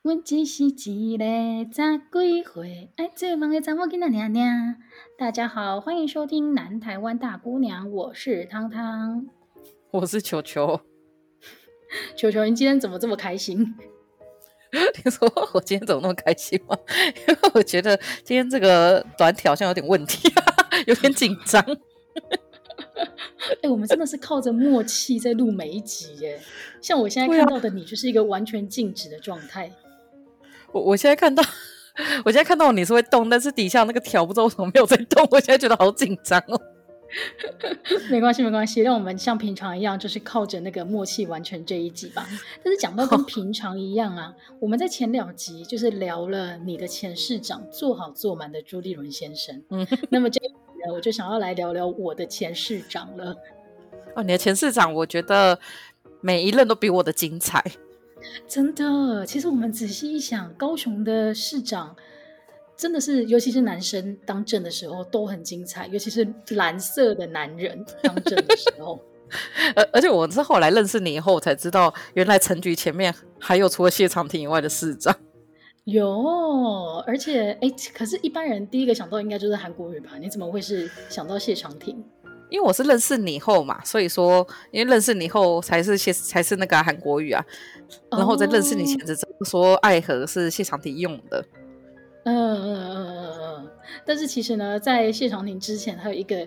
阮只是一个十几岁爱做梦的查某囡仔娘娘。大家好，欢迎收听《南台湾大姑娘》，我是汤汤，我是球球。球球，你今天怎么这么开心？你说我今天怎么那么开心吗？因为我觉得今天这个短条好像有点问题，有点紧张。哎、欸，我们真的是靠着默契在录每一集耶。像我现在看到的你，就是一个完全静止的状态。我我现在看到，我现在看到你是会动，但是底下那个条不知道为什么没有在动。我现在觉得好紧张哦。没关系，没关系，让我们像平常一样，就是靠着那个默契完成这一集吧。但是讲到跟 平常一样啊，我们在前两集就是聊了你的前市长做好做满的朱立伦先生。嗯，那么这一集呢，我就想要来聊聊我的前市长了。哦，你的前市长，我觉得每一任都比我的精彩。真的，其实我们仔细一想，高雄的市长。真的是，尤其是男生当政的时候都很精彩，尤其是蓝色的男人当政的时候。而而且我是后来认识你以后，我才知道原来陈局前面还有除了谢长廷以外的市长。有，而且哎，可是一般人第一个想到应该就是韩国瑜吧？你怎么会是想到谢长廷？因为我是认识你后嘛，所以说因为认识你后才是谢才是那个韩国语啊。然后在认识你前只说爱河是谢长廷用的。嗯嗯嗯嗯嗯，但是其实呢，在谢长廷之前，还有一个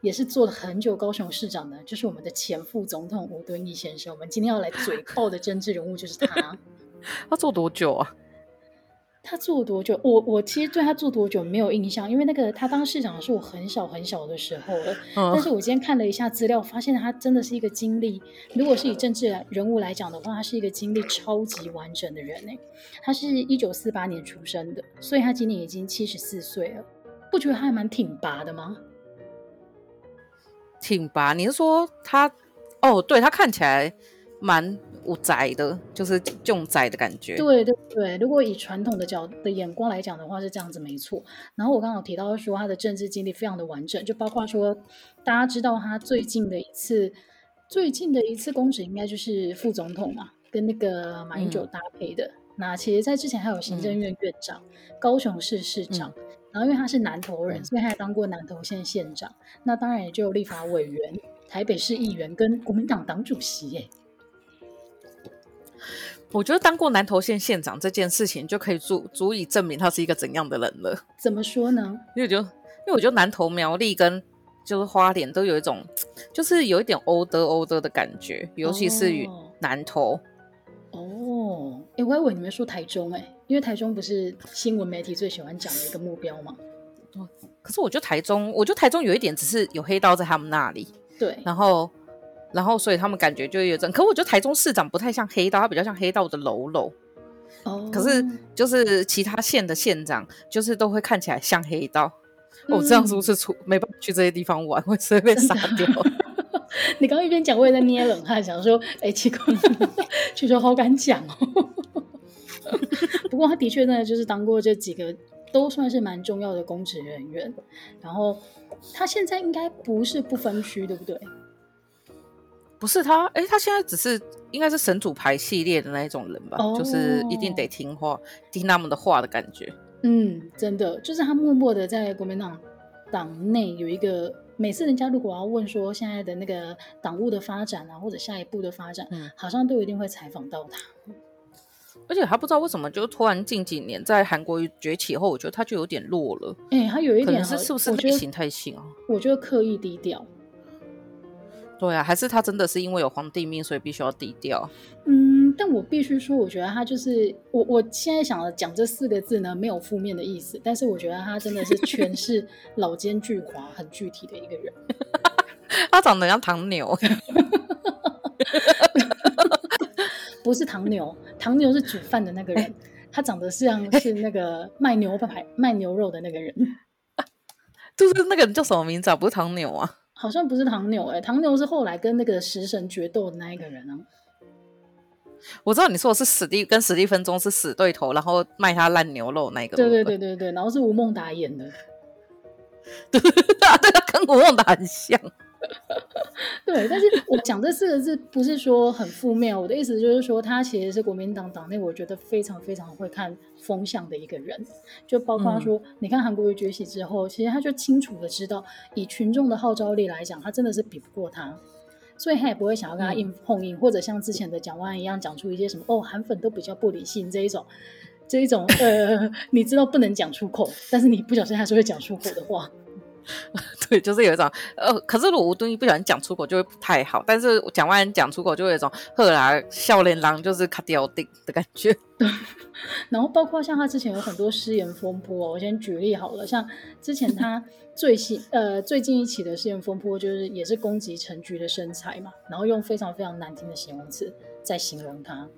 也是做了很久高雄市长的，就是我们的前副总统吴敦义先生。我们今天要来嘴爆的政治人物就是他。他做多久啊？他做多久？我我其实对他做多久没有印象，因为那个他当市长是我很小很小的时候了。嗯。但是 我今天看了一下资料，发现他真的是一个经历，如果是以政治人物来讲的话，他是一个经历超级完整的人诶。他是一九四八年出生的，所以他今年已经七十四岁了。不觉得他还蛮挺拔的吗？挺拔？你是说他？哦，对，他看起来蛮。不宅的，就是这种宅的感觉。对对对，如果以传统的角的眼光来讲的话，是这样子没错。然后我刚刚有提到说他的政治经历非常的完整，就包括说大家知道他最近的一次最近的一次公职应该就是副总统嘛，跟那个马英九搭配的。嗯、那其实，在之前还有行政院院长、嗯、高雄市市长，嗯、然后因为他是南投人，嗯、所以他还当过南投县县长。那当然也就立法委员、台北市议员跟国民党党主席耶。我觉得当过南投县县长这件事情，就可以足足以证明他是一个怎样的人了。怎么说呢？因为我觉得，因为我觉得南投苗栗跟就是花莲都有一种，就是有一点欧德欧德的感觉，尤其是与南投。哦，哎、欸，我还以为你们说台中哎、欸，因为台中不是新闻媒体最喜欢讲的一个目标吗？哦，可是我觉得台中，我觉得台中有一点只是有黑道在他们那里。对，然后。然后，所以他们感觉就有这，可我觉得台中市长不太像黑道，他比较像黑道的喽喽。哦。Oh. 可是就是其他县的县长，就是都会看起来像黑道。我、嗯哦、这样是不是出没办法去这些地方玩，会直接被杀掉？你刚刚一边讲，我也在捏冷汗，想说，哎，奇怪，球球好敢讲哦。不过他的确呢就是当过这几个都算是蛮重要的公职人员。然后他现在应该不是不分区，对不对？不是他，哎，他现在只是应该是神主牌系列的那一种人吧，oh. 就是一定得听话，听他们的话的感觉。嗯，真的，就是他默默的在国民党党内有一个，每次人家如果要问说现在的那个党务的发展啊，或者下一步的发展，嗯，好像都一定会采访到他。而且他不知道为什么，就突然近几年在韩国崛起后，我觉得他就有点弱了。哎，他有一点是是不是内型太性啊？我觉得刻意低调。对啊，还是他真的是因为有皇帝命，所以必须要低调。嗯，但我必须说，我觉得他就是我。我现在想讲这四个字呢，没有负面的意思，但是我觉得他真的是全是 老奸巨猾、很具体的一个人。他长得像唐牛，不是唐牛，唐牛是煮饭的那个人，他长得像是那个卖牛排、卖牛肉的那个人，就是那个人叫什么名字啊？不是唐牛啊？好像不是唐牛哎、欸，唐牛是后来跟那个食神决斗的那一个人啊。我知道你说的是史蒂跟史蒂芬钟是死对头，然后卖他烂牛肉那个。对对对对对，然后是吴孟达演的。对，对，跟吴孟达很像。对，但是我讲这四个字不是说很负面，我的意思就是说，他其实是国民党党内我觉得非常非常会看风向的一个人，就包括说，嗯、你看韩国瑜崛起之后，其实他就清楚的知道，以群众的号召力来讲，他真的是比不过他，所以他也不会想要跟他硬碰硬，嗯、或者像之前的蒋万一样讲出一些什么哦，韩粉都比较不理性这一种，这一种呃，你知道不能讲出口，但是你不小心还是会讲出口的话。对，就是有一种呃，可是如果吴敦义不小心讲出口就会不太好，但是蒋万安讲出口就会有一种赫然笑脸狼就是卡掉定的感觉。然后包括像他之前有很多失言风波，我先举例好了，像之前他最新呃最近一起的失言风波，就是也是攻击陈菊的身材嘛，然后用非常非常难听的形容词在形容他。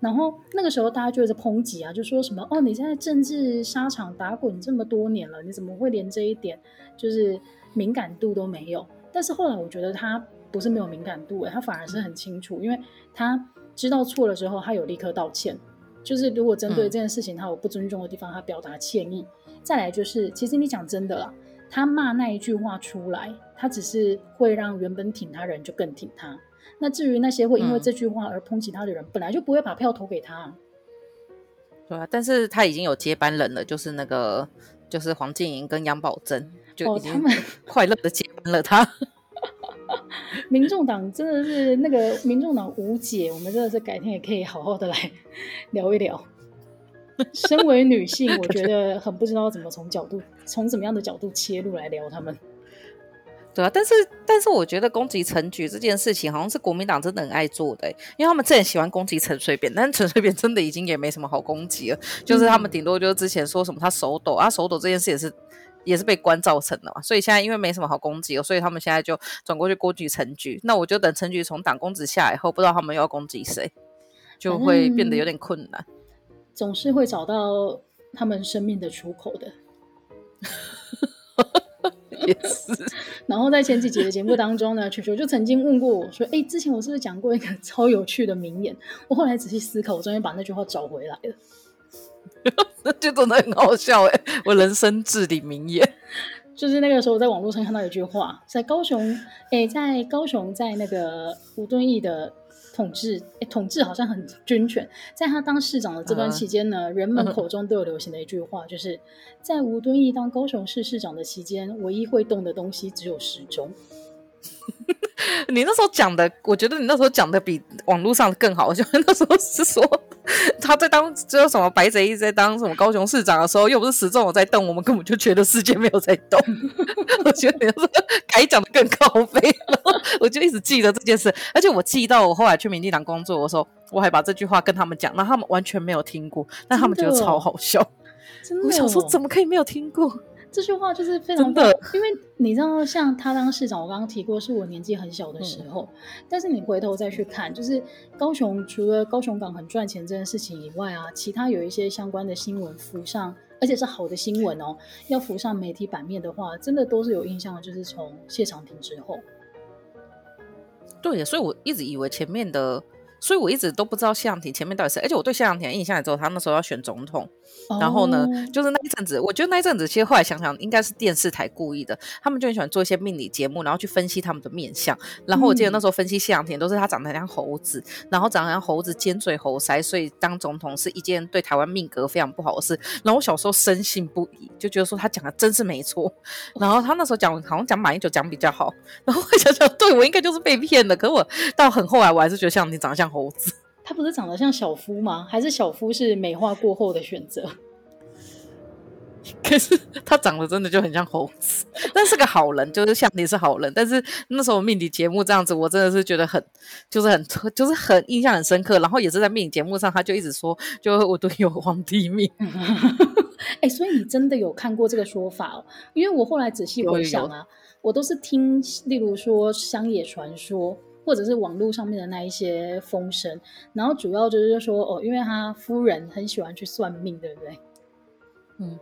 然后那个时候大家就在抨击啊，就说什么哦，你在政治沙场打滚这么多年了，你怎么会连这一点就是敏感度都没有？但是后来我觉得他不是没有敏感度，他反而是很清楚，因为他知道错了之后，他有立刻道歉。就是如果针对这件事情他有不尊重的地方，他表达歉意。再来就是，其实你讲真的啦，他骂那一句话出来，他只是会让原本挺他人就更挺他。那至于那些会因为这句话而抨击他的人，本来就不会把票投给他、啊。对啊，但是他已经有接班人了，就是那个，就是黄瀞莹跟杨宝珍，就已经 快乐的接班了他。哦、民众党真的是那个民众党无解，我们真的是改天也可以好好的来聊一聊。身为女性，我觉得很不知道怎么从角度，从怎么样的角度切入来聊他们。对啊，但是但是我觉得攻击陈菊这件事情，好像是国民党真的很爱做的，因为他们真的喜欢攻击陈水扁，但是陈水扁真的已经也没什么好攻击了，就是他们顶多就是之前说什么他手抖啊，手抖这件事也是也是被关造成的嘛，所以现在因为没什么好攻击了，所以他们现在就转过去攻击陈局。那我就等陈局从党公子下来后，不知道他们又要攻击谁，就会变得有点困难。总是会找到他们生命的出口的。也是，然后在前几集的节目当中呢，球球就曾经问过我说：“哎，之前我是不是讲过一个超有趣的名言？”我后来仔细思考，我终于把那句话找回来了。那就真的很好笑哎！我人生至理名言，就是那个时候我在网络上看到一句话，在高雄，哎，在高雄，在那个吴敦义的。统治，哎，统治好像很军权。在他当市长的这段期间呢，嗯、人们口中都有流行的一句话，就是在吴敦义当高雄市市长的期间，唯一会动的东西只有时钟。你那时候讲的，我觉得你那时候讲的比网络上的更好。就那时候是说他在当，就是什么白贼一直在当什么高雄市长的时候，又不是时钟有在动，我们根本就觉得世界没有在动。我觉得你那时候可以讲的更高飞，然后我就一直记得这件事，而且我记到我后来去民进党工作的时候，我还把这句话跟他们讲，那他们完全没有听过，但他们觉得超好笑。真的，我想说怎么可以没有听过？这句话就是非常的，因为你知道，像他当市长，我刚刚提过，是我年纪很小的时候。嗯、但是你回头再去看，就是高雄除了高雄港很赚钱这件事情以外啊，其他有一些相关的新闻浮上，而且是好的新闻哦，要浮上媒体版面的话，真的都是有印象的，就是从谢长廷之后。对，所以我一直以为前面的。所以我一直都不知道谢长廷前面到底是，而且我对谢长廷的印象也只有他那时候要选总统，oh. 然后呢，就是那一阵子，我觉得那一阵子其实后来想想，应该是电视台故意的，他们就很喜欢做一些命理节目，然后去分析他们的面相。然后我记得那时候分析谢长廷都是他长得像猴子，然后长得像猴子尖嘴猴腮，所以当总统是一件对台湾命格非常不好的事。然后我小时候深信不疑，就觉得说他讲的真是没错。然后他那时候讲好像讲马英九讲比较好，然后我想想，对我应该就是被骗的。可是我到很后来，我还是觉得谢长廷长得像。猴子，他不是长得像小夫吗？还是小夫是美化过后的选择？可是他长得真的就很像猴子，但是个好人，就是像你是好人。但是那时候命理节目这样子，我真的是觉得很，就是很，就是很印象很深刻。然后也是在命理节目上，他就一直说，就我都有皇帝命。哎、欸，所以你真的有看过这个说法哦？因为我后来仔细回想啊，我都是听，例如说乡野传说。或者是网络上面的那一些风声，然后主要就是说哦，因为他夫人很喜欢去算命，对不对？嗯，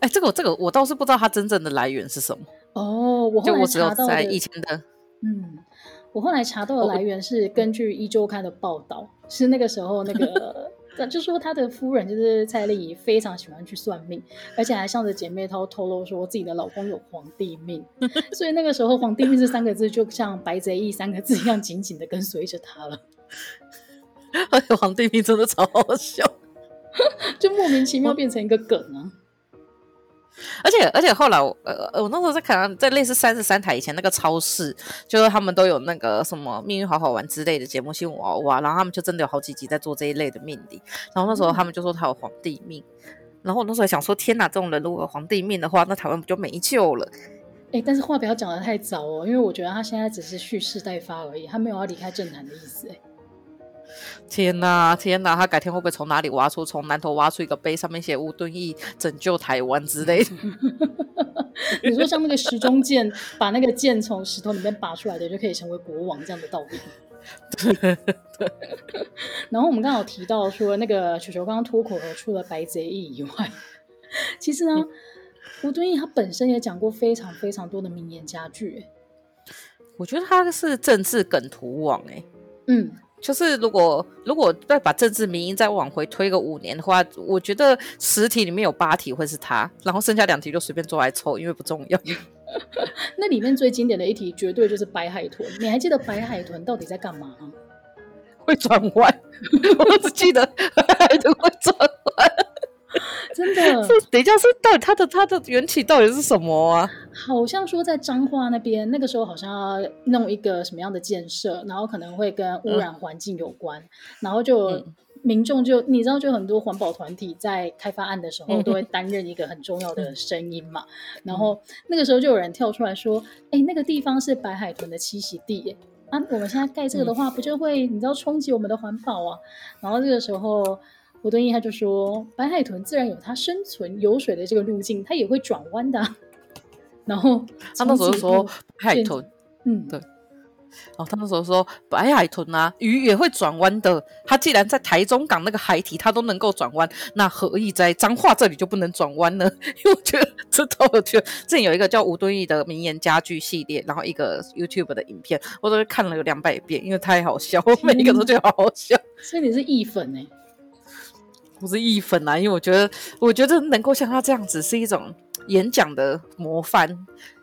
哎，这个这个我倒是不知道它真正的来源是什么。哦，我后来查到在以前的，嗯，我后来查到的来源是根据《一周刊》的报道，是那个时候那个就说他的夫人就是蔡丽仪，非常喜欢去算命，而且还向着姐妹淘透露说自己的老公有皇帝命，所以那个时候“皇帝命”这三个字就像“白贼义”三个字一样紧紧的跟随着他了。而且“皇帝命”真的超好笑，就莫名其妙变成一个梗啊！而且而且后来呃我那时候在看在类似三十三台以前那个超市，就是他们都有那个什么命运好好玩之类的节目新闻娃娃，然后他们就真的有好几集在做这一类的命理，然后那时候他们就说他有皇帝命，然后我那时候想说天哪，这种人如果有皇帝命的话，那台湾不就没救了？哎、但是话不要讲得太早哦，因为我觉得他现在只是蓄势待发而已，他没有要离开政坛的意思哎。天哪，天哪！他改天会不会从哪里挖出，从南头挖出一个碑，上面写吴敦义拯救台湾之类的？你说像那个石中剑，把那个剑从石头里面拔出来的，就可以成为国王这样的道理？对。然后我们刚好提到说，那个球球刚刚脱口而出了白贼义以外，其实呢，吴敦义他本身也讲过非常非常多的名言佳句。我觉得他是政治梗图王哎。嗯。就是如果如果再把政治民音再往回推个五年的话，我觉得十题里面有八题会是他，然后剩下两题就随便做来抽，因为不重要。那里面最经典的一题绝对就是白海豚，你还记得白海豚到底在干嘛吗？会转弯，我只记得白海豚会转弯。真的，等一下，是到底它的它的缘起到底是什么啊？好像说在彰化那边，那个时候好像要弄一个什么样的建设，然后可能会跟污染环境有关，嗯、然后就民众就你知道，就很多环保团体在开发案的时候都会担任一个很重要的声音嘛。嗯、然后那个时候就有人跳出来说：“哎、欸，那个地方是白海豚的栖息地耶，啊，我们现在盖这个的话，不就会你知道冲击我们的环保啊？”然后这个时候。吴敦义他就说，白海豚自然有它生存游水的这个路径，它也会转弯的。然后他那时候说白海豚，嗯，对。哦，他那时候说白海豚啊，鱼也会转弯的。它既然在台中港那个海体它都能够转弯，那何以在彰化这里就不能转弯呢？因为我觉得这都有趣。之前有一个叫吴敦义的名言佳句系列，然后一个 YouTube 的影片，我都看了有两百遍，因为太好笑，我每一个都觉得好好笑。所以你是意粉哎、欸？不是意粉啊，因为我觉得，我觉得能够像他这样子是一种演讲的模范。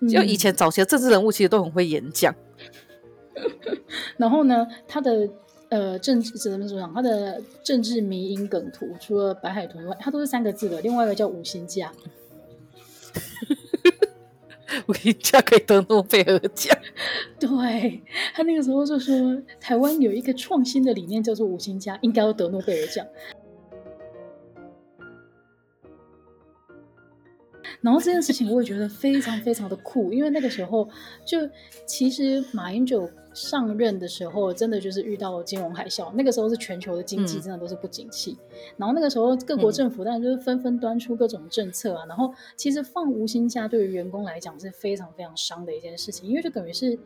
嗯、就以前早期的政治人物其实都很会演讲。然后呢，他的呃政治怎么说？他的政治迷因梗图，除了白海豚以外，他都是三个字的。另外一个叫无薪假，无薪假可以得诺贝尔奖。对，他那个时候就说，台湾有一个创新的理念叫做无薪假，应该要得诺贝尔奖。然后这件事情我也觉得非常非常的酷，因为那个时候就其实马英九上任的时候，真的就是遇到金融海啸，那个时候是全球的经济真的都是不景气，嗯、然后那个时候各国政府当然就是纷纷端出各种政策啊，嗯、然后其实放无薪假对于员工来讲是非常非常伤的一件事情，因为就等于是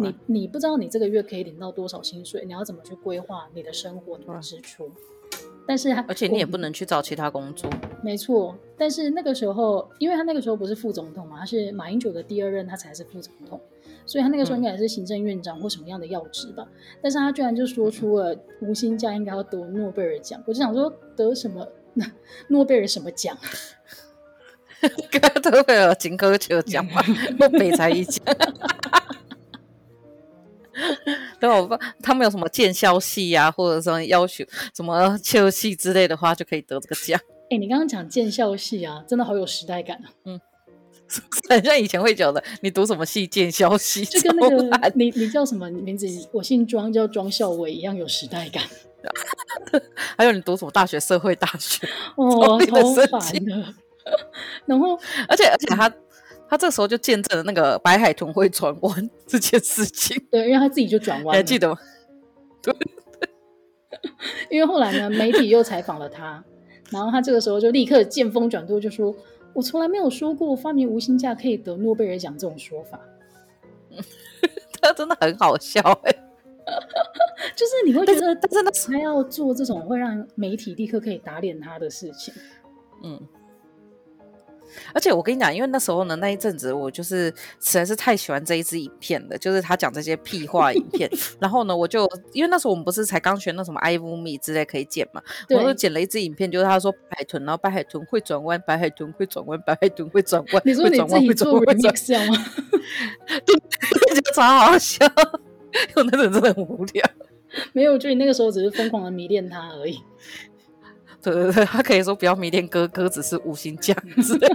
你、啊、你不知道你这个月可以领到多少薪水，你要怎么去规划你的生活、你的支出。但是，而且你也不能去找其他工作。没错，但是那个时候，因为他那个时候不是副总统嘛，他是马英九的第二任，他才是副总统，所以他那个时候应该也是行政院长或什么样的要职吧。嗯、但是他居然就说出了无薪假应该要得诺贝尔奖，我就想说得什么？诺贝尔什么奖？诺贝尔金科球奖嘛，诺贝尔才一奖。对，他们有什么见笑戏呀、啊，或者说要求什么秋戏之类的话，就可以得这个奖。哎、欸，你刚刚讲见笑戏啊，真的好有时代感啊。嗯，很像以前会讲的，你读什么戏见笑戏，就跟那个你你叫什么名字？我姓庄，叫庄孝伟一样有时代感。还有你读什么大学？社会大学哦，超烦的。然后，而且而且他。他这时候就见证了那个白海豚会转弯这件事情。对，因为他自己就转弯了。还记得吗？对。因为后来呢，媒体又采访了他，然后他这个时候就立刻见风转舵，就说：“我从来没有说过发明无薪假可以得诺贝尔奖这种说法。”他真的很好笑哎，就是你会觉得，但是他要做这种会让媒体立刻可以打脸他的事情。嗯。而且我跟你讲，因为那时候呢，那一阵子我就是实在是太喜欢这一支影片了，就是他讲这些屁话影片。然后呢，我就因为那时候我们不是才刚学那什么 iMovie 之类可以剪嘛，我就剪了一支影片，就是他说白海豚，然后白海豚会转弯，白海豚会转弯，白海豚会转弯。你说你自己做 remix 吗？对，觉得超好笑，因为那阵真的很无聊。没有，就你那个时候只是疯狂的迷恋他而已。对对对，他可以说不要迷恋哥哥只是五星酱子。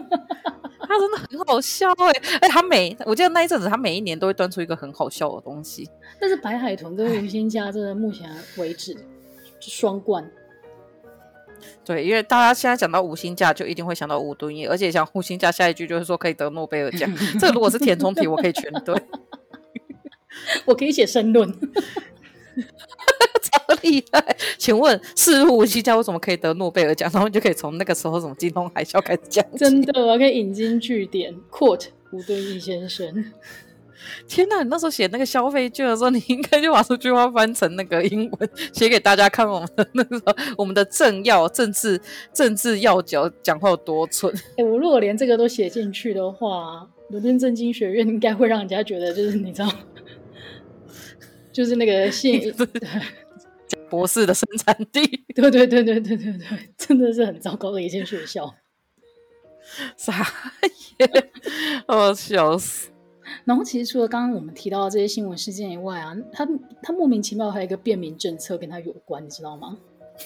他真的很好笑哎、欸，哎、欸，他每我记得那一阵子，他每一年都会端出一个很好笑的东西。但是白海豚跟五星酱真的目前为止双冠。对，因为大家现在讲到五星酱，就一定会想到吴敦义，而且想无心酱下一句就是说可以得诺贝尔奖。这如果是填充题，我可以全对，我可以写申论。超厉害！请问是吴希佳为什么可以得诺贝尔奖？然后你就可以从那个时候什么金融海啸开始讲。真的，我可以引经据典，quote 吴敦义先生。天哪！你那时候写那个消费券的时候，你应该就把这句话翻成那个英文，写给大家看。我们的那个我们的政要、政治、政治要角讲话有多蠢。哎、欸，我如果连这个都写进去的话，伦敦政经学院应该会让人家觉得就是你知道。就是那个姓 博士的生产地，对对对对对对对，真的是很糟糕的一间学校，傻眼，我，笑死！然后其实除了刚刚我们提到的这些新闻事件以外啊，他他莫名其妙还有一个便民政策跟他有关，你知道吗？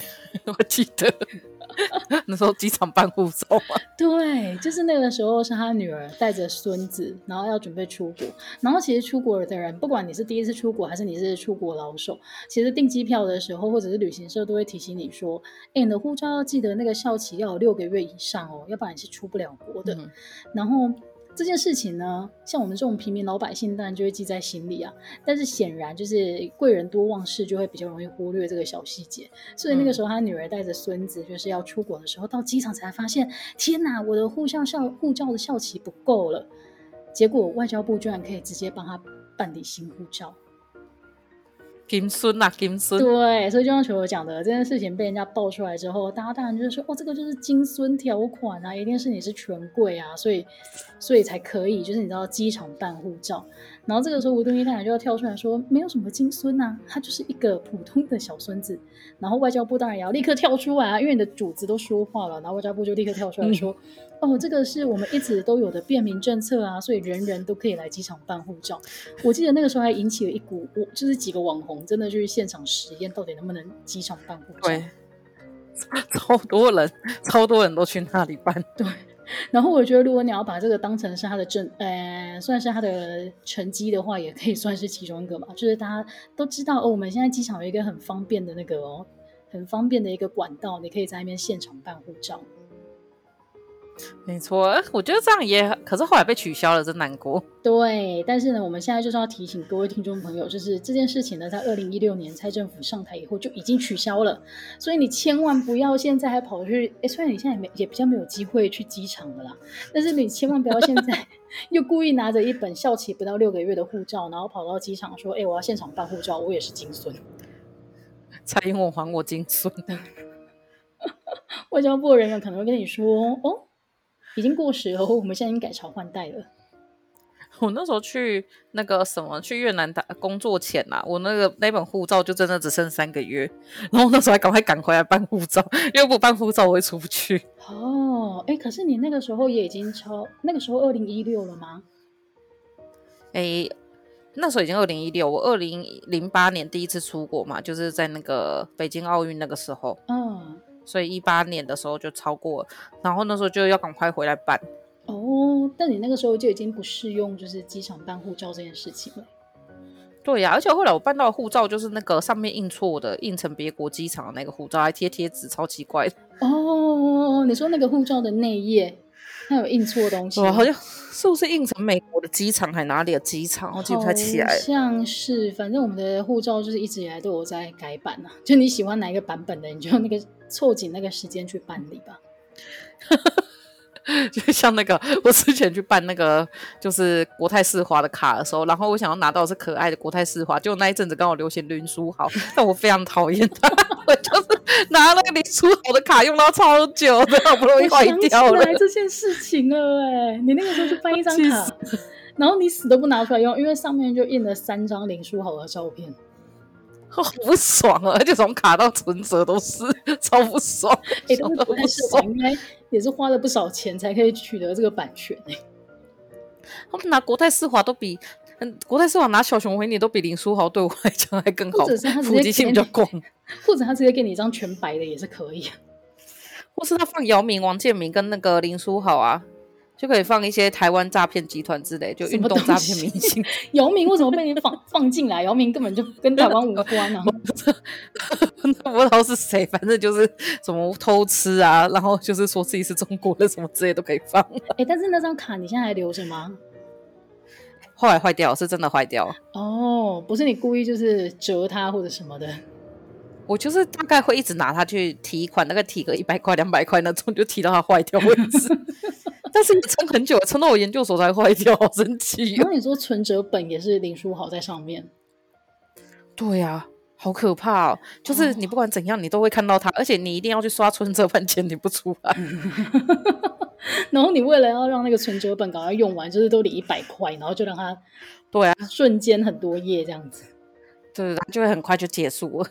我记得。那时候机场办护照嘛？对，就是那个时候是他女儿带着孙子，然后要准备出国。然后其实出国的人，不管你是第一次出国还是你是出国老手，其实订机票的时候或者是旅行社都会提醒你说：“哎，你的护照要记得那个效期要有六个月以上哦，要不然你是出不了国的。嗯”然后。这件事情呢，像我们这种平民老百姓，当然就会记在心里啊。但是显然，就是贵人多忘事，就会比较容易忽略这个小细节。所以那个时候，他女儿带着孙子，就是要出国的时候，到机场才发现，天哪，我的护照效护照的效期不够了。结果外交部居然可以直接帮他办理新护照。金孙啊，金孙。对，所以就像球球讲的，这件事情被人家爆出来之后，大家当然就是说，哦，这个就是金孙条款啊，一定是你是权贵啊，所以，所以才可以，就是你知道机场办护照。然后这个时候吴敦义太太就要跳出来说，没有什么金孙呐，他就是一个普通的小孙子。然后外交部当然也要立刻跳出来啊，因为你的主子都说话了，然后外交部就立刻跳出来说，嗯、哦，这个是我们一直都有的便民政策啊，所以人人都可以来机场办护照。我记得那个时候还引起了一股，我就是几个网红真的去现场实验，到底能不能机场办护照？对，超多人，超多人都去那里办。对。然后我觉得，如果你要把这个当成是他的正，呃，算是他的成绩的话，也可以算是其中一个嘛。就是大家都知道哦，我们现在机场有一个很方便的那个哦，很方便的一个管道，你可以在那边现场办护照。没错，我觉得这样也，可是后来被取消了，真难过。对，但是呢，我们现在就是要提醒各位听众朋友，就是这件事情呢，在二零一六年蔡政府上台以后就已经取消了，所以你千万不要现在还跑去，诶，虽然你现在也没也比较没有机会去机场了啦，但是你千万不要现在 又故意拿着一本效期不到六个月的护照，然后跑到机场说，诶，我要现场办护照，我也是金孙，蔡英文还我金孙，外交部的人员可能会跟你说，哦。已经过时了，我们现在已经改朝换代了。我那时候去那个什么去越南打工作前啊，我那个那本护照就真的只剩三个月，然后那时候还赶快赶回来办护照，因为不办护照我会出不去。哦，哎，可是你那个时候也已经超那个时候二零一六了吗？哎，那时候已经二零一六，我二零零八年第一次出国嘛，就是在那个北京奥运那个时候。嗯。所以一八年的时候就超过，然后那时候就要赶快回来办。哦，但你那个时候就已经不适用就是机场办护照这件事情了。对呀、啊，而且后来我办到的护照就是那个上面印错的，印成别国机场的那个护照，还贴贴纸，超奇怪的。哦，你说那个护照的内页 它有印错东西？哇，好像是不是印成美国的机场还哪里的机场？我记不太起来。像是，反正我们的护照就是一直以来都有在改版啊。就你喜欢哪一个版本的，你就那个。凑紧那个时间去办理吧。就像那个我之前去办那个就是国泰世华的卡的时候，然后我想要拿到的是可爱的国泰世华，就那一阵子刚好流行林书豪，但我非常讨厌他，我就是拿那个林书豪的卡用到超久的，好不容易坏掉了。这件事情了哎，你那个时候就办 一张卡，然后你死都不拿出来用，因为上面就印了三张林书豪的照片。好不爽啊！而且从卡到存折都是超不爽。应该也是花了不少钱才可以取得这个版权哎、欸。他们拿国泰世华都比，嗯，国泰世华拿小熊维尼都比林书豪对我来讲还更好，普及性比较广。或者他直接给你一张全白的也是可以。或是他放姚明、王建民跟那个林书豪啊。就可以放一些台湾诈骗集团之类，就运动诈骗明星。姚明为什么被你放放进来？姚明根本就跟台湾无关啊！不知道是谁，反正就是什么偷吃啊，然后就是说自己是中国的什么之类都可以放。哎、欸，但是那张卡你现在还留着吗？后来坏掉，是真的坏掉。哦，不是你故意就是折它或者什么的。我就是大概会一直拿它去提款，大概提个一百块、两百块那种，就提到它坏掉为止。但是你撑很久，撑到我研究所才坏掉，好神奇、哦。然后你说存折本也是林书豪在上面，对呀、啊，好可怕哦！就是你不管怎样，你都会看到他，哦、而且你一定要去刷存折本，钱领不出来。然后你为了要让那个存折本赶快用完，就是都领一百块，然后就让他对啊，瞬间很多页这样子，对，就会很快就结束了。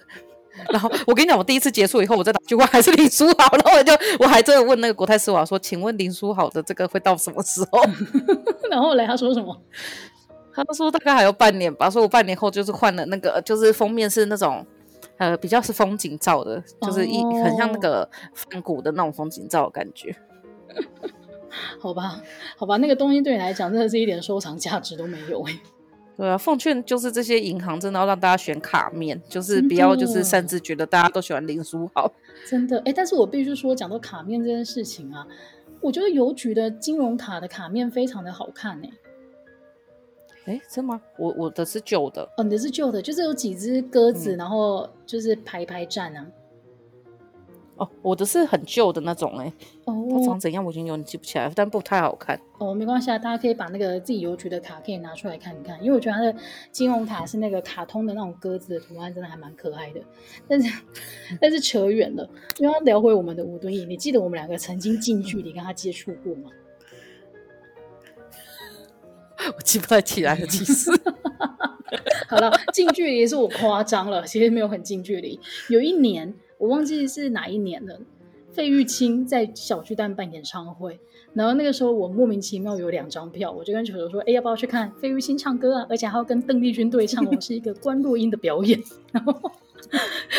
然后我跟你讲，我第一次结束以后，我再打句话还是林书豪，然后我就我还真的问那个国泰世华说：“请问林书豪的这个会到什么时候？” 然后来他说什么？他说大概还有半年吧。说我半年后就是换了那个，就是封面是那种呃比较是风景照的，就是一很像那个梵谷的那种风景照的感觉。好吧，好吧，那个东西对你来讲真的是一点收藏价值都没有哎。对啊，奉劝就是这些银行真的要让大家选卡面，就是不要就是擅自觉得大家都喜欢林书豪。真的，哎，但是我必须说，讲到卡面这件事情啊，我觉得邮局的金融卡的卡面非常的好看哎。哎，真吗？我我的是旧的，哦，你的是旧的，就是有几只鸽子，嗯、然后就是排排站啊。哦，我的是很旧的那种哎、欸，哦，它长怎样我已经有点记不起来，但不太好看。哦，没关系啊，大家可以把那个自己邮局的卡可以拿出来看一看，因为我觉得它的金融卡是那个卡通的那种鸽子的图案，真的还蛮可爱的。但是，但是扯远了，因为要聊回我们的吴敦义，你记得我们两个曾经近距离跟他接触过吗？我记不太起来了，其实。好了，近距离是我夸张了，其实没有很近距离。有一年。我忘记是哪一年了。费玉清在小巨蛋办演唱会，然后那个时候我莫名其妙有两张票，我就跟球球说：“哎，要不要去看费玉清唱歌啊？而且还要跟邓丽君对唱，我是一个关洛音的表演。”然后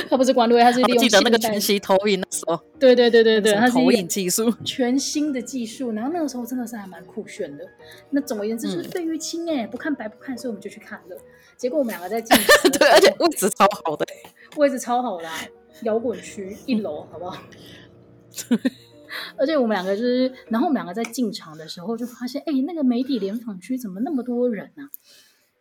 他不是关洛音，他是利用记得那个全息投影的时候，对对对对对，他是投影技术，全新的技术。然后那个时候真的是还蛮酷炫的。那总而言之就是费玉清哎，不看白不看，所以我们就去看了。结果我们两个在进 对，而且位置超好的，位置超好的。摇滚区一楼，好不好？而且我们两个就是，然后我们两个在进场的时候就发现，哎，那个媒体联访区怎么那么多人啊？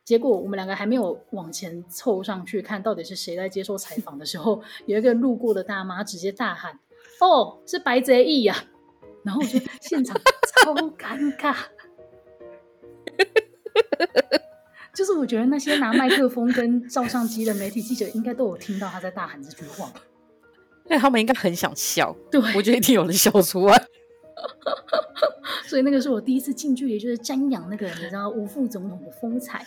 结果我们两个还没有往前凑上去看到底是谁在接受采访的时候，有一个路过的大妈直接大喊：“哦，是白泽毅呀！”然后我就现场超尴尬。就是我觉得那些拿麦克风跟照相机的媒体记者应该都有听到他在大喊这句话，因为他们应该很想笑。对，我觉得一定有人笑出来。所以那个是我第一次近距离就是瞻仰那个你知道吴副总统的风采。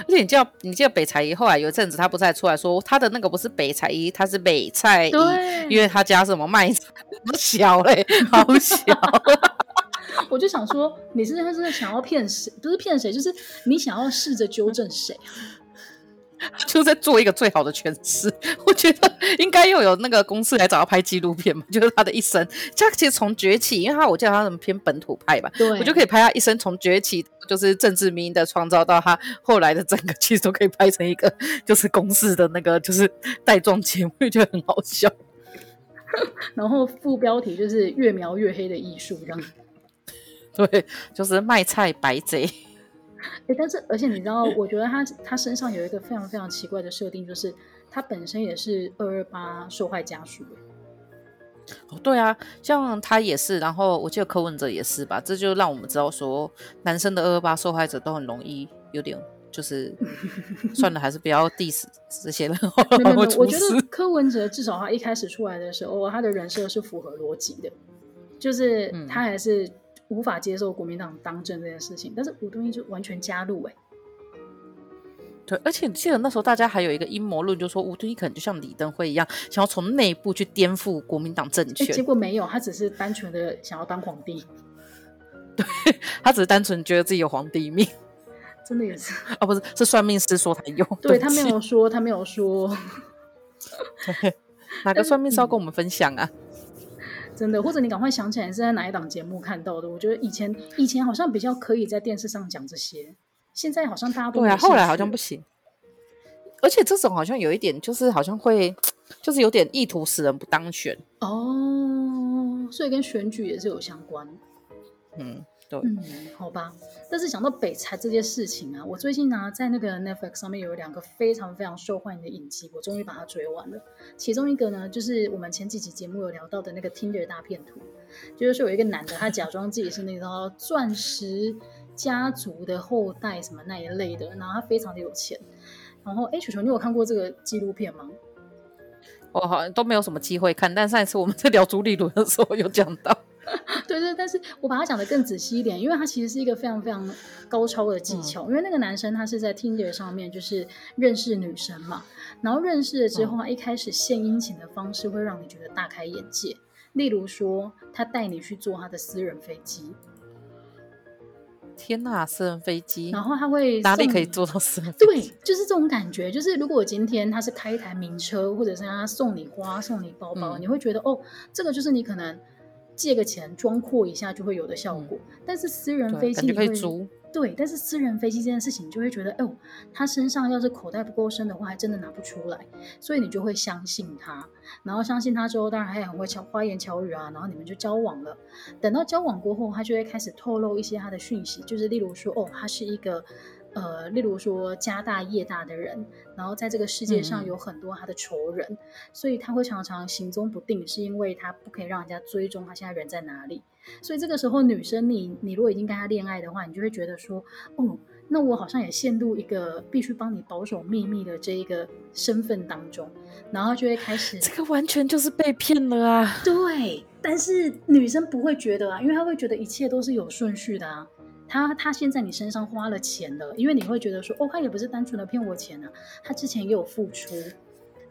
而且你知道，你记得北采宜后来有一阵子他不是还出来说他的那个不是北采宜，他是北菜宜，对 因为他家什么卖菜好小嘞，好小。我就想说，你是他是想要骗谁？不是骗谁，就是你想要试着纠正谁啊？就在做一个最好的诠释。我觉得应该又有那个公司来找他拍纪录片嘛，就是他的一生。他其实从崛起，因为他我记得他什么偏本土派吧，对我就可以拍他一生从崛起，就是政治迷因的创造到他后来的整个，其实都可以拍成一个就是公司的那个就是带状节目，我觉得很好笑。然后副标题就是越描越黑的艺术，这样。对，就是卖菜白贼。哎，但是而且你知道，我觉得他他身上有一个非常非常奇怪的设定，就是他本身也是二二八受害家属。哦，对啊，像他也是，然后我记得柯文哲也是吧，这就让我们知道说，男生的二二八受害者都很容易有点，就是 算了，还是不要 diss 这些人。没有没有，我觉得柯文哲至少他一开始出来的时候，他的人设是符合逻辑的，就是他还是无法接受国民党当政这件事情，但是吴敦义就完全加入哎、欸。对，而且记得那时候大家还有一个阴谋论，就是说吴敦义可能就像李登辉一样，想要从内部去颠覆国民党政权。结果没有，他只是单纯的想要当皇帝。对，他只是单纯觉得自己有皇帝命。真的也是啊、哦，不是，是算命师说他有。对，对他没有说，他没有说。哪个算命师要跟我们分享啊？真的，或者你赶快想起来是在哪一档节目看到的？我觉得以前以前好像比较可以在电视上讲这些。现在好像大家都对啊，后来好像不行，而且这种好像有一点，就是好像会，就是有点意图使人不当选哦，所以跟选举也是有相关。嗯，对，嗯，好吧。但是讲到北财这件事情啊，我最近呢、啊、在那个 Netflix 上面有两个非常非常受欢迎的影集，我终于把它追完了。其中一个呢，就是我们前几集节目有聊到的那个 Tinder 大骗徒，就是说有一个男的，他假装自己是那个钻石。家族的后代什么那一类的，然后他非常的有钱，然后哎，球球，你有看过这个纪录片吗？我好像都没有什么机会看，但上一次我们在聊朱立伦的时候有讲到，对对，但是我把它讲的更仔细一点，因为它其实是一个非常非常高超的技巧，嗯、因为那个男生他是在 Tinder 上面就是认识女生嘛，然后认识了之后，他一开始献殷勤的方式会让你觉得大开眼界，例如说他带你去坐他的私人飞机。天呐，私人飞机，然后他会哪里可以坐到私人飞机？对，就是这种感觉。就是如果我今天他是开一台名车，或者是他送你花、送你包包，嗯、你会觉得哦，这个就是你可能借个钱装阔一下就会有的效果。嗯、但是私人飞机你会租。对，但是私人飞机这件事情，你就会觉得，哦，他身上要是口袋不够深的话，还真的拿不出来，所以你就会相信他，然后相信他之后，当然他也很会巧花言巧语啊，然后你们就交往了。等到交往过后，他就会开始透露一些他的讯息，就是例如说，哦，他是一个。呃，例如说家大业大的人，然后在这个世界上有很多他的仇人，嗯、所以他会常常行踪不定，是因为他不可以让人家追踪他现在人在哪里。所以这个时候，女生你你如果已经跟他恋爱的话，你就会觉得说，哦，那我好像也陷入一个必须帮你保守秘密的这一个身份当中，然后就会开始，这个完全就是被骗了啊！对，但是女生不会觉得啊，因为她会觉得一切都是有顺序的啊。他他先在你身上花了钱了，因为你会觉得说，哦，他也不是单纯的骗我钱啊，他之前也有付出。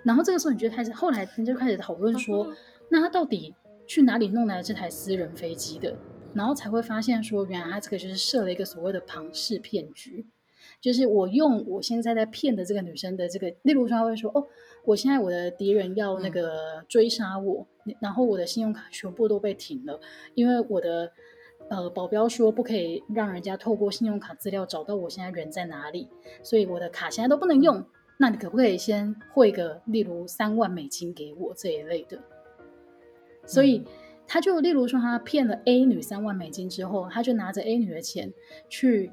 然后这个时候你就开始，后来你就开始讨论说，那他到底去哪里弄来这台私人飞机的？然后才会发现说，原来他这个就是设了一个所谓的庞氏骗局，就是我用我现在在骗的这个女生的这个，例如说他会说，哦，我现在我的敌人要那个追杀我，嗯、然后我的信用卡全部都被停了，因为我的。呃，保镖说不可以让人家透过信用卡资料找到我现在人在哪里，所以我的卡现在都不能用。那你可不可以先汇个，例如三万美金给我这一类的？所以他就例如说，他骗了 A 女三万美金之后，他就拿着 A 女的钱去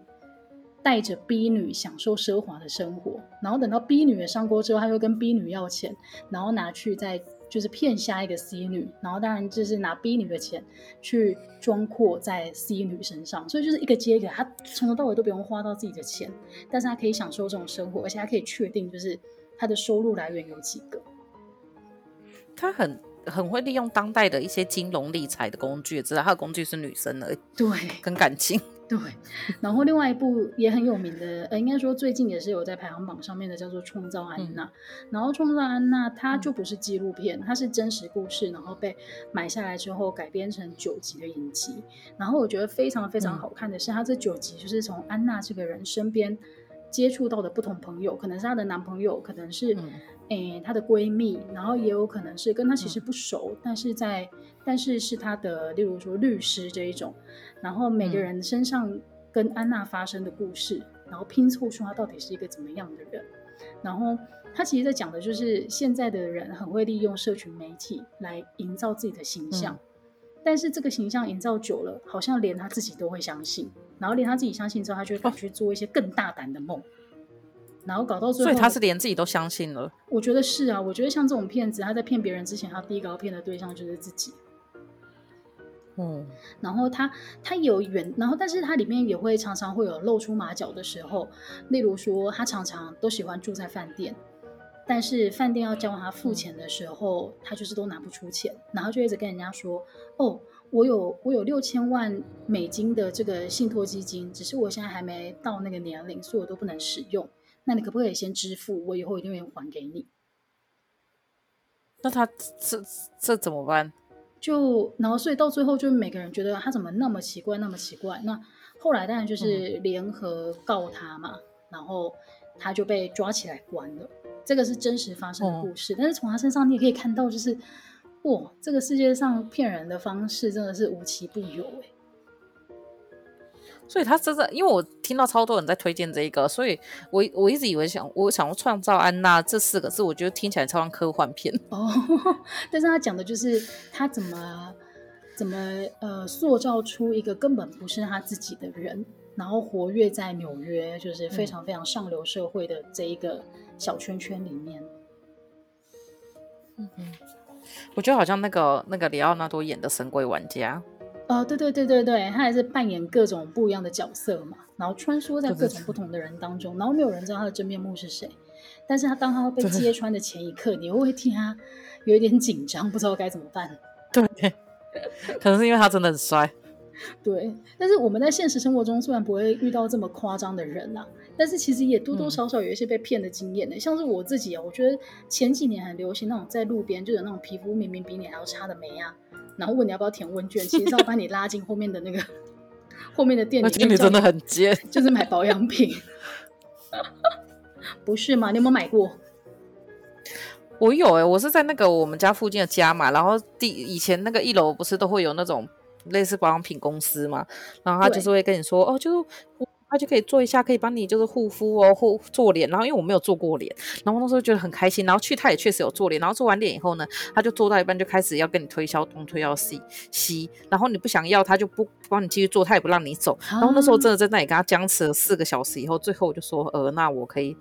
带着 B 女享受奢华的生活，然后等到 B 女也上钩之后，他就跟 B 女要钱，然后拿去再。就是骗下一个 C 女，然后当然就是拿 B 女的钱去装阔在 C 女身上，所以就是一个接一个，他从头到尾都不用花到自己的钱，但是他可以享受这种生活，而且他可以确定就是他的收入来源有几个。他很很会利用当代的一些金融理财的工具，知道他的工具是女生而已，对，跟感情。对，然后另外一部也很有名的，呃，应该说最近也是有在排行榜上面的，叫做《创造安娜》。嗯、然后《创造安娜》它就不是纪录片，它是真实故事，然后被买下来之后改编成九集的影集。然后我觉得非常非常好看的是，它这九集就是从安娜这个人身边接触到的不同朋友，可能是她的男朋友，可能是诶、嗯、她的闺蜜，然后也有可能是跟她其实不熟，嗯、但是在但是是她的，例如说律师这一种。然后每个人身上跟安娜发生的故事，嗯、然后拼凑出她到底是一个怎么样的人。然后他其实在讲的就是现在的人很会利用社群媒体来营造自己的形象，嗯、但是这个形象营造久了，好像连他自己都会相信。然后连他自己相信之后，他就会敢去做一些更大胆的梦。然后搞到最后，所以他是连自己都相信了。我觉得是啊，我觉得像这种骗子，他在骗别人之前，他第一个要骗的对象就是自己。嗯，然后他他有远，然后但是他里面也会常常会有露出马脚的时候，例如说他常常都喜欢住在饭店，但是饭店要叫他付钱的时候，嗯、他就是都拿不出钱，然后就一直跟人家说，哦，我有我有六千万美金的这个信托基金，只是我现在还没到那个年龄，所以我都不能使用。那你可不可以先支付？我以后一定会还给你。那他这这怎么办？就然后，所以到最后，就每个人觉得他怎么那么奇怪，那么奇怪。那后来当然就是联合告他嘛，嗯、然后他就被抓起来关了。这个是真实发生的故事，嗯、但是从他身上你也可以看到，就是哇，这个世界上骗人的方式真的是无奇不有哎。所以他真的，因为我听到超多人在推荐这一个，所以我我一直以为想我想要创造安娜这四个字，我觉得听起来超像科幻片 哦。但是他讲的就是他怎么怎么呃塑造出一个根本不是他自己的人，然后活跃在纽约，就是非常非常上流社会的这一个小圈圈里面。嗯嗯，我觉得好像那个那个里奥纳多演的《神鬼玩家》。哦，对对对对对，他还是扮演各种不一样的角色嘛，然后穿梭在各种不同的人当中，然后没有人知道他的真面目是谁。但是他当他被揭穿的前一刻，你会不会替他有一点紧张，不知道该怎么办？对，可能是因为他真的很帅。对，但是我们在现实生活中虽然不会遇到这么夸张的人呐、啊，但是其实也多多少少有一些被骗的经验呢、欸。嗯、像是我自己啊，我觉得前几年很流行那种在路边就有那种皮肤明明比你还要差的妹啊。然后问你要不要填问卷，其实是要把你拉进后面的那个 后面的店里面。你真的很贱，就是买保养品，不是吗？你有没有买过？我有哎、欸，我是在那个我们家附近的家嘛，然后第以前那个一楼不是都会有那种类似保养品公司嘛，然后他就是会跟你说哦，就是。他就可以做一下，可以帮你就是护肤哦，护做脸。然后因为我没有做过脸，然后那时候觉得很开心。然后去他也确实有做脸，然后做完脸以后呢，他就做到一半就开始要跟你推销东推销西西，然后你不想要，他就不帮你继续做，他也不让你走。然后那时候真的在那里跟他僵持了四个小时以后，最后我就说，呃，那我可以。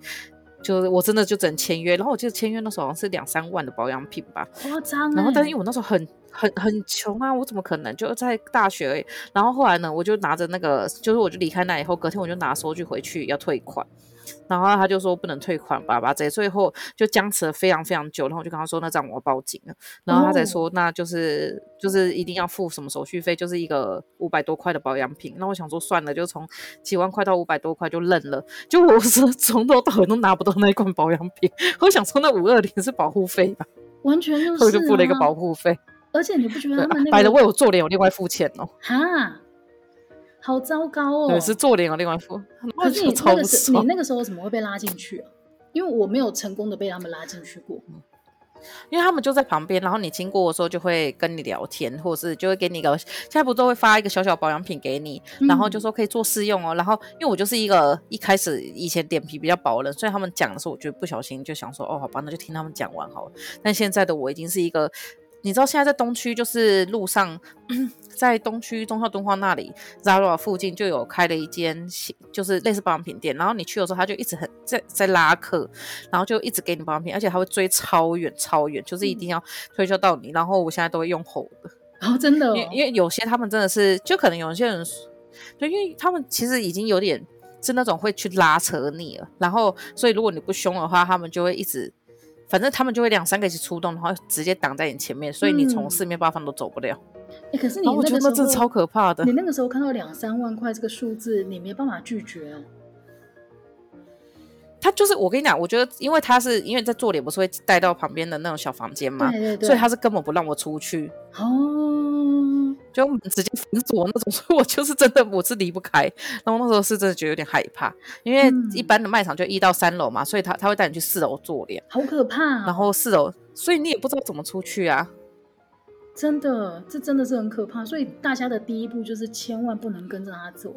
就是我真的就只能签约，然后我记得签约那时候好像是两三万的保养品吧，夸张。然后但是因为我那时候很很很穷啊，我怎么可能就在大学而已？然后后来呢，我就拿着那个，就是我就离开那以后，隔天我就拿收据回去要退款。然后他就说不能退款吧，吧，这最后就僵持了非常非常久。然后我就跟他说，那这样我要报警了。然后他才说，那就是就是一定要付什么手续费，就是一个五百多块的保养品。那我想说算了，就从几万块到五百多块就认了。就我是从头到尾都拿不到那一罐保养品。我想说那五二零是保护费吧，完全就是、啊，我就付了一个保护费。而且你不觉得他们那个白的为我做脸有另外付钱哦？哈。好糟糕哦！对，是做脸啊，另外付。可是你那个时，你那个时候怎么会被拉进去啊？因为我没有成功的被他们拉进去过。因为他们就在旁边，然后你经过的时候就会跟你聊天，或者是就会给你一个，现在不都会发一个小小保养品给你，然后就说可以做试用哦。嗯、然后因为我就是一个一开始以前脸皮比较薄的人，所以他们讲的时候，我就不小心就想说，哦，好吧，那就听他们讲完好了。但现在的我已经是一个。你知道现在在东区，就是路上，在东区中孝敦化那里，Zara 附近就有开了一间，就是类似保养品店。然后你去的时候，他就一直很在在拉客，然后就一直给你保养品，而且他会追超远超远，就是一定要推销到你。嗯、然后我现在都会用吼的，然后、哦、真的、哦，因为因为有些他们真的是，就可能有些人，对，因为他们其实已经有点是那种会去拉扯你了。然后，所以如果你不凶的话，他们就会一直。反正他们就会两三个一起出动，然后直接挡在你前面，所以你从四面八方都走不了。哎、嗯欸，可是你那个时候，超可怕的。你那个时候看到两三万块这个数字，你没办法拒绝哦。他就是我跟你讲，我觉得因为他是因为在做脸，不是会带到旁边的那种小房间嘛，对对对，所以他是根本不让我出去。哦。就直接封锁那种，所以我就是真的我是离不开。然后那时候是真的觉得有点害怕，因为一般的卖场就一到三楼嘛，所以他他会带你去四楼做脸，好可怕啊。然后四楼，所以你也不知道怎么出去啊。真的，这真的是很可怕。所以大家的第一步就是千万不能跟着他走。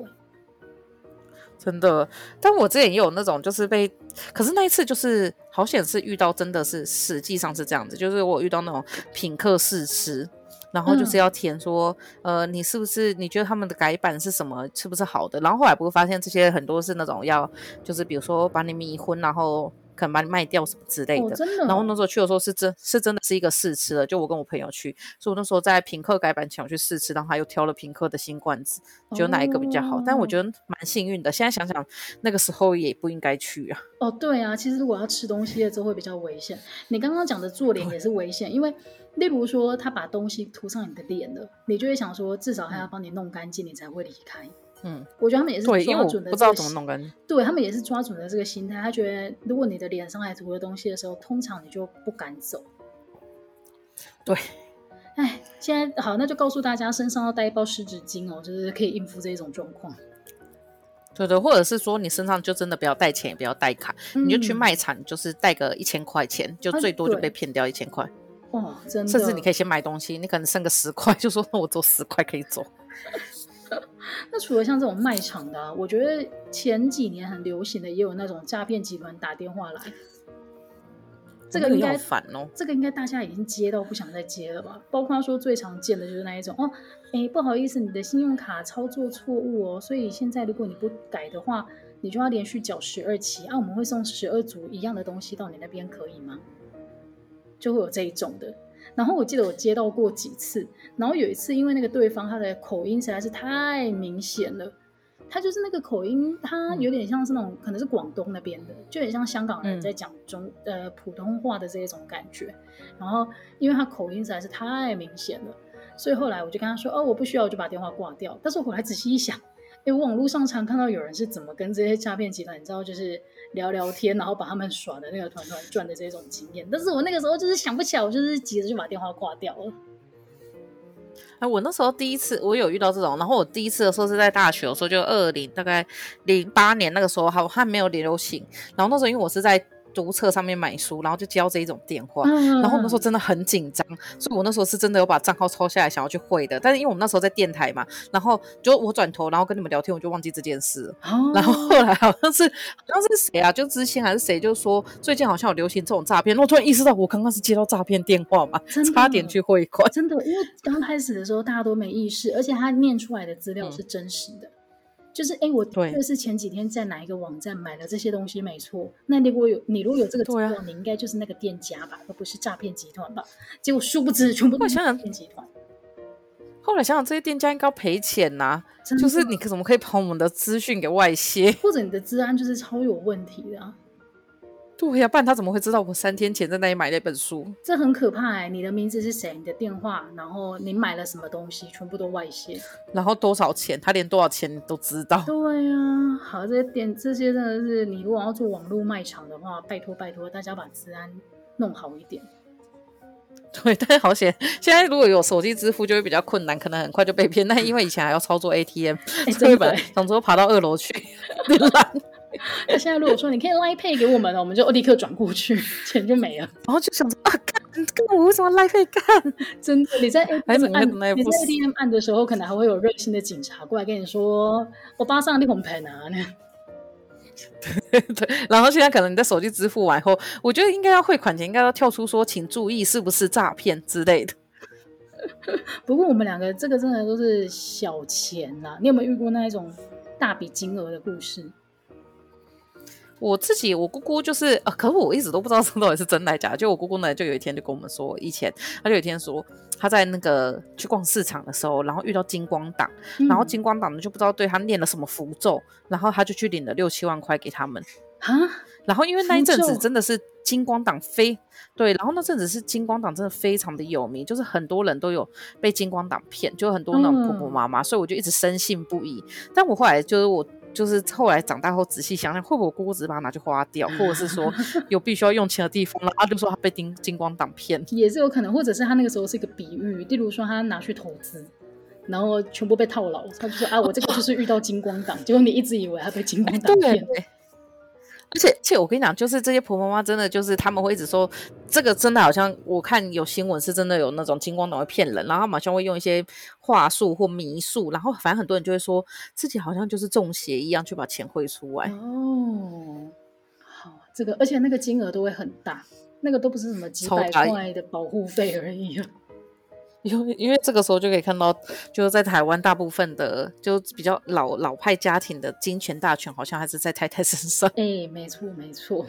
真的，但我之前也有那种就是被，可是那一次就是好险是遇到真的是实际上是这样子，就是我遇到那种品客试吃。然后就是要填说，嗯、呃，你是不是你觉得他们的改版是什么，是不是好的？然后后来不会发现这些很多是那种要，就是比如说把你迷昏，然后。可能把你卖掉什么之类的，哦、真的。然后那时候去的时候是真，是真的是一个试吃的，就我跟我朋友去，所以我那时候在品客改版前我去试吃，然后他又挑了品客的新罐子，觉得哪一个比较好。哦、但我觉得蛮幸运的，现在想想那个时候也不应该去啊。哦，对啊，其实如果要吃东西的时候会比较危险。你刚刚讲的做脸也是危险，因为例如说他把东西涂上你的脸了，你就会想说至少他要帮你弄干净，你才会离开。嗯，我觉得他们也是抓准的、这个，不知道怎么弄干净。对，他们也是抓准了这个心态，他觉得如果你的脸上还涂了东西的时候，通常你就不敢走。对，哎，现在好，那就告诉大家，身上要带一包湿纸巾哦，就是可以应付这种状况。对对，或者是说你身上就真的不要带钱，也不要带卡，嗯、你就去卖场，就是带个一千块钱，就最多就被骗掉一千块。哦，真的。甚至你可以先买东西，你可能剩个十块，就说那我走十块可以走。那除了像这种卖场的、啊，我觉得前几年很流行的，也有那种诈骗集团打电话来。这个应该烦哦，这个应该大家已经接到不想再接了吧？包括说最常见的就是那一种哦，哎，不好意思，你的信用卡操作错误哦，所以现在如果你不改的话，你就要连续缴十二期啊，我们会送十二组一样的东西到你那边，可以吗？就会有这一种的。然后我记得我接到过几次，然后有一次因为那个对方他的口音实在是太明显了，他就是那个口音，他有点像是那种可能是广东那边的，就有点像香港人在讲中、嗯、呃普通话的这一种感觉。然后因为他口音实在是太明显了，所以后来我就跟他说：“哦，我不需要，我就把电话挂掉。”但是我后来仔细一想，哎我网络上常看到有人是怎么跟这些诈骗集团，你知道就是。聊聊天，然后把他们耍的那个团团转的这种经验，但是我那个时候就是想不起来，我就是急着就把电话挂掉了。哎，我那时候第一次我有遇到这种，然后我第一次的时候是在大学的时候，就二零大概零八年那个时候还还没有流行，然后那时候因为我是在。读册上面买书，然后就接到这一种电话，嗯、然后我那时候真的很紧张，所以我那时候是真的有把账号抄下来，想要去汇的。但是因为我们那时候在电台嘛，然后就我转头，然后跟你们聊天，我就忘记这件事。哦、然后后来好像是好像是谁啊？就之前还是谁就说最近好像有流行这种诈骗，然后我突然意识到我刚刚是接到诈骗电话嘛，差点去汇款。真的，因为刚开始的时候大家都没意识，而且他念出来的资料是真实的。嗯就是哎，我就是前几天在哪一个网站买了这些东西，没错。那如果有你如果有这个资料，啊、你应该就是那个店家吧，而不是诈骗集团吧？结果殊不知，全部都是诈骗集团。后来想想，这些店家应该要赔钱呐、啊，就是你可怎么可以把我们的资讯给外泄？或者你的治安就是超有问题的、啊。对呀，不然他怎么会知道我三天前在那里买那本书？这很可怕哎！你的名字是谁？你的电话，然后你买了什么东西，全部都外泄。然后多少钱？他连多少钱都知道。对呀、啊，好，这些店这些真的是，你如果要做网络卖场的话，拜托拜托大家把治安弄好一点。对，但是好险，现在如果有手机支付就会比较困难，可能很快就被骗。但因为以前还要操作 ATM，所以本来想说爬到二楼去，那现在如果说你可以 Line Pay 给我们了，我们就立刻转过去，钱就没了。然后就想说啊，干，干我为什么 Line Pay 干？真的，你在 ATM 按，你在 ATM 按的时候，可能还会有热心的警察过来跟你说：“我巴上你红牌拿呢。”对对。然后现在可能你在手机支付完后，我觉得应该要汇款前应该要跳出说，请注意是不是诈骗之类的。不过我们两个这个真的都是小钱呐，你有没有遇过那一种大笔金额的故事？我自己，我姑姑就是，呃，可是我一直都不知道这到底是真的假的。就我姑姑呢，就有一天就跟我们说，以前她就有一天说，她在那个去逛市场的时候，然后遇到金光党，嗯、然后金光党呢就不知道对她念了什么符咒，然后她就去领了六七万块给他们。啊？然后因为那一阵子真的是金光党非对，然后那阵子是金光党真的非常的有名，就是很多人都有被金光党骗，就很多那种婆婆妈妈，嗯、所以我就一直深信不疑。但我后来就是我。就是后来长大后仔细想想，会不会我姑姑只是把它拿去花掉，或者是说有必须要用钱的地方，然后就说他被金金光党骗，也是有可能，或者是他那个时候是一个比喻，例如说他拿去投资，然后全部被套牢，他就说啊，我这个就是遇到金光党，结果你一直以为他被金光党骗。而且，而且我跟你讲，就是这些婆婆妈妈真的就是他们会一直说，这个真的好像我看有新闻是真的有那种金光党会骗人，然后马上会用一些话术或迷术，然后反正很多人就会说自己好像就是中邪一样去把钱汇出来。哦，好，这个而且那个金额都会很大，那个都不是什么几百块的保护费而已啊。因为因为这个时候就可以看到，就是在台湾大部分的就比较老老派家庭的金钱大权，好像还是在太太身上。哎，没错没错。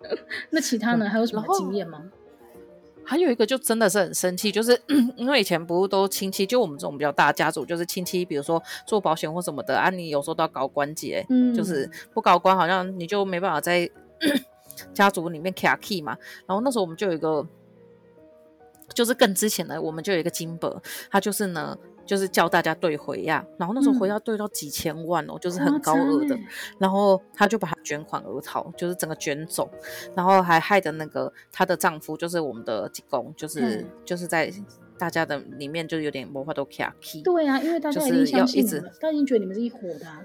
那其他呢？还有什么经验吗？还有一个就真的是很生气，就是 因为以前不是都亲戚，就我们这种比较大家族，就是亲戚，比如说做保险或什么的啊，你有时候都要搞关节，嗯，就是不搞关，好像你就没办法在 家族里面卡 key 嘛。然后那时候我们就有一个，就是更之前的，我们就有一个金伯，他就是呢。就是教大家兑回呀，然后那时候回要兑到几千万哦，嗯、就是很高额的，然后他就把他卷款而逃，就是整个卷走，然后还害得那个她的丈夫，就是我们的济公，就是、嗯、就是在大家的里面就有点魔法都卡起。对啊，因为大家要一直，大家已经觉得你们是一伙的、啊。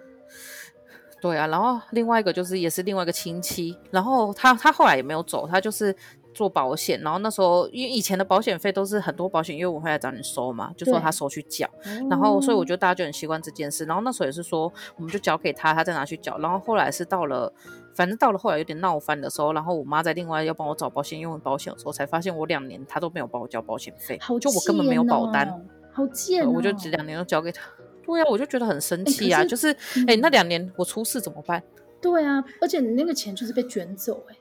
对啊，然后另外一个就是也是另外一个亲戚，然后他他后来也没有走，他就是。做保险，然后那时候因为以前的保险费都是很多保险业务会来找你收嘛，就说他收去缴，然后所以我觉得大家就很习惯这件事。然后那时候也是说，我们就交给他，他再拿去缴。然后后来是到了，反正到了后来有点闹翻的时候，然后我妈在另外要帮我找保险用保险的时候，才发现我两年他都没有帮我交保险费，好就我根本没有保单，好贱哦，我就两年都交给他。对呀、啊，我就觉得很生气啊，是就是哎、嗯，那两年我出事怎么办？对啊，而且你那个钱就是被卷走哎。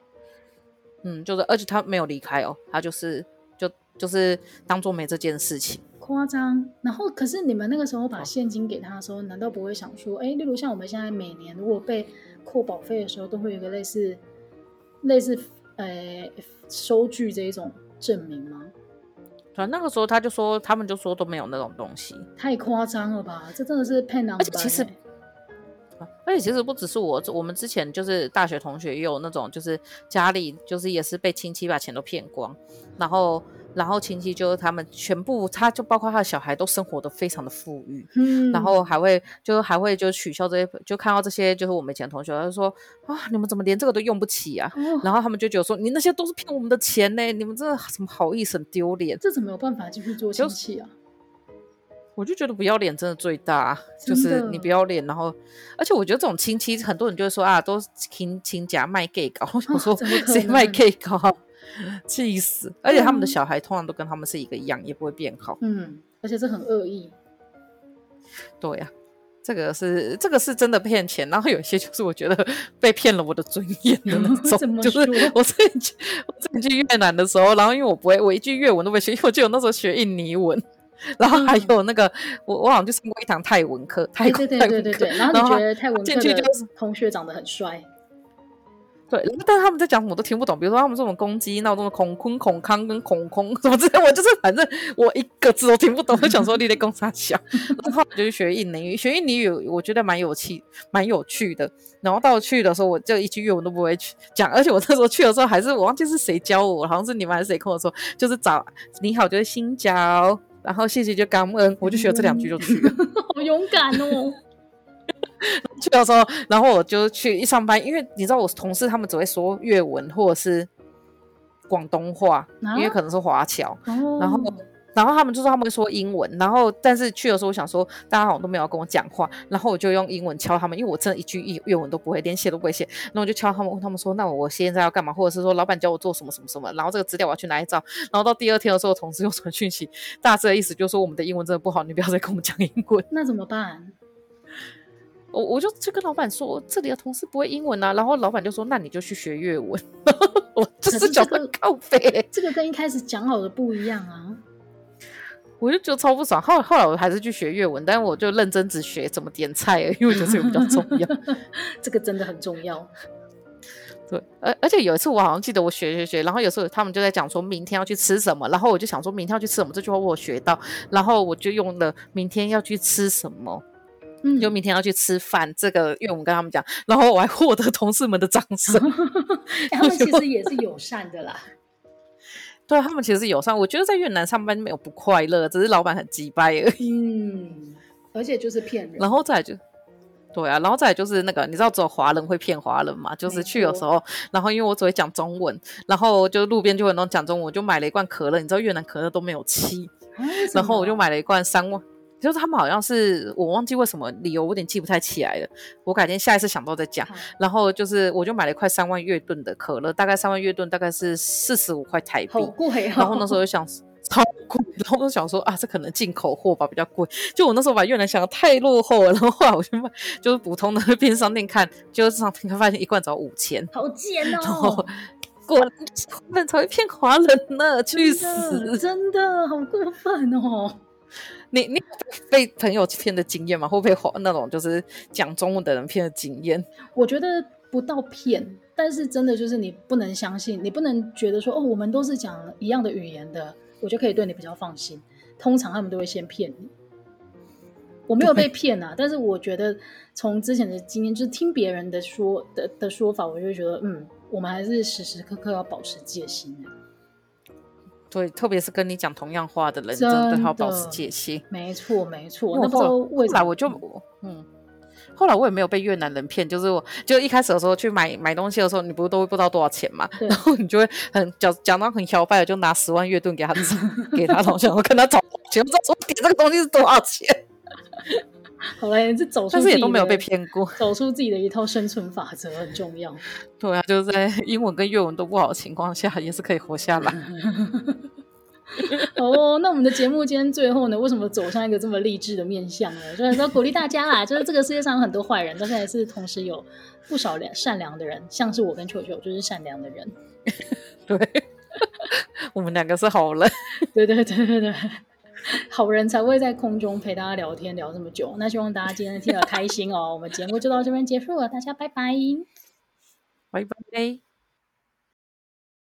嗯，就是，而且他没有离开哦，他就是就就是当做没这件事情，夸张。然后，可是你们那个时候把现金给他的时候，哦、难道不会想说，哎，例如像我们现在每年如果被扣保费的时候，都会有一个类似类似呃收据这一种证明吗？对，那个时候他就说，他们就说都没有那种东西，太夸张了吧？这真的是骗人。而且其实。而且其实不只是我，我们之前就是大学同学也有那种，就是家里就是也是被亲戚把钱都骗光，然后然后亲戚就是他们全部，他就包括他的小孩都生活的非常的富裕，嗯，然后还会就还会就取笑这些，就看到这些就是我们以前同学，他就说啊，你们怎么连这个都用不起啊？哦、然后他们就觉得说，你那些都是骗我们的钱呢，你们真的怎么好意思，很丢脸，这怎么有办法继续做亲戚啊？我就觉得不要脸真的最大，就是你不要脸，然后，而且我觉得这种亲戚，很多人就会说啊，都亲亲家卖 gay 搞，我想说谁卖 gay 搞，气死！而且他们的小孩通常都跟他们是一个样，也不会变好。嗯，而且这很恶意。对呀、啊，这个是这个是真的骗钱，然后有些就是我觉得被骗了我的尊严的那 种，就是我自己去我自己去越南的时候，然后因为我不会，我一句越文都没学，因为我记得我那时候学印尼文。然后还有那个，嗯、我我好像就上过一堂泰文课，泰文对对对对对。然后你觉得泰文课的同学长得很帅？对，但是他们在讲什么我都听不懂。比如说他们这种公鸡闹钟的孔坤、孔康跟孔空什么之类，我就是反正我一个字都听不懂。我想说你在公啥小，然后我就去学印尼语，学印尼语我觉得蛮有趣，蛮有趣的。然后到去的时候，我就一句越文都不会去讲，而且我那时候去的时候还是我忘记是谁教我，好像是你们还是谁跟我说，就是早你好就是新交。然后谢谢就感恩，我就学了这两句就去了，嗯、好勇敢哦！去的时候，然后我就去一上班，因为你知道我同事他们只会说粤文或者是广东话，啊、因为可能是华侨，哦、然后。然后他们就说他们会说英文，然后但是去的时候我想说大家好像都没有跟我讲话，然后我就用英文敲他们，因为我真的一句越文都不会，连写都不会写，然后我就敲他们，问他们说那我现在要干嘛，或者是说老板教我做什么什么什么，然后这个资料我要去哪里找，然后到第二天的时候，同事又传讯息，大致的意思就是说我们的英文真的不好，你不要再跟我们讲英文。那怎么办？我我就去跟老板说这里的同事不会英文啊，然后老板就说那你就去学粤文，我这是讲的靠北，这个跟一开始讲好的不一样啊。我就觉得超不爽，后来后来我还是去学粤文，但是我就认真只学怎么点菜而已，因为我觉得这个比较重要。这个真的很重要。对，而而且有一次我好像记得我学学学，然后有时候他们就在讲说明天要去吃什么，然后我就想说明天要去吃什么，这句话我学到，然后我就用了明天要去吃什么，嗯，就明天要去吃饭这个因为我们跟他们讲，然后我还获得同事们的掌声。他们其实也是友善的啦。对，他们其实是友善，我觉得在越南上班没有不快乐，只是老板很鸡掰而已。嗯，而且就是骗人。然后再就，对啊，然后再来就是那个，你知道只有华人会骗华人嘛？就是去的时候，然后因为我只会讲中文，然后就路边就有那种讲中文，我就买了一罐可乐，你知道越南可乐都没有气，然后我就买了一罐三万。就是他们好像是我忘记为什么理由，我有点记不太起来了。我改天下一次想到再讲。好然后就是我就买了一块三万月盾的可乐，大概三万月盾大概是四十五块台币。好贵哦。然后那时候就想，超贵。然后我就想说啊，这可能进口货吧，比较贵。就我那时候把越南想的太落后了，然后后来我就买，就是普通的 便利商店看，就是上平台发现一罐只要五千，好贱哦！然后果然华人才会骗华人呢，去死！真的好过分哦！你你被朋友骗的经验吗？会不会那种就是讲中文的人骗的经验？我觉得不到骗，但是真的就是你不能相信，你不能觉得说哦，我们都是讲一样的语言的，我就可以对你比较放心。通常他们都会先骗你。我没有被骗啊，但是我觉得从之前的经验，就是听别人的说的的说法，我就觉得嗯，我们还是时时刻刻要保持戒心的。对，特别是跟你讲同样话的人，真的对他保持戒心。没错，没错。那不知道为什么，后来我就嗯，后来我也没有被越南人骗，就是我就一开始的时候去买买东西的时候，你不是都会不知道多少钱嘛？然后你就会很讲讲到很摇摆的，就拿十万越盾给他 给他同学，我跟他找钱，不知道说给这个东西是多少钱。好嘞，这走出，但是也都没有被骗过，走出自己的一套生存法则很重要。对啊，就是在英文跟粤文都不好的情况下，也是可以活下来。哦，那我们的节目今天最后呢，为什么走向一个这么励志的面向呢？就是说鼓励大家啦，就是这个世界上有很多坏人，但是还是同时有不少良善良的人，像是我跟球球就是善良的人。对，我们两个是好人。对对对对对。好人才会在空中陪大家聊天聊这么久，那希望大家今天听得开心哦。我们节目就到这边结束了，大家拜拜，拜拜。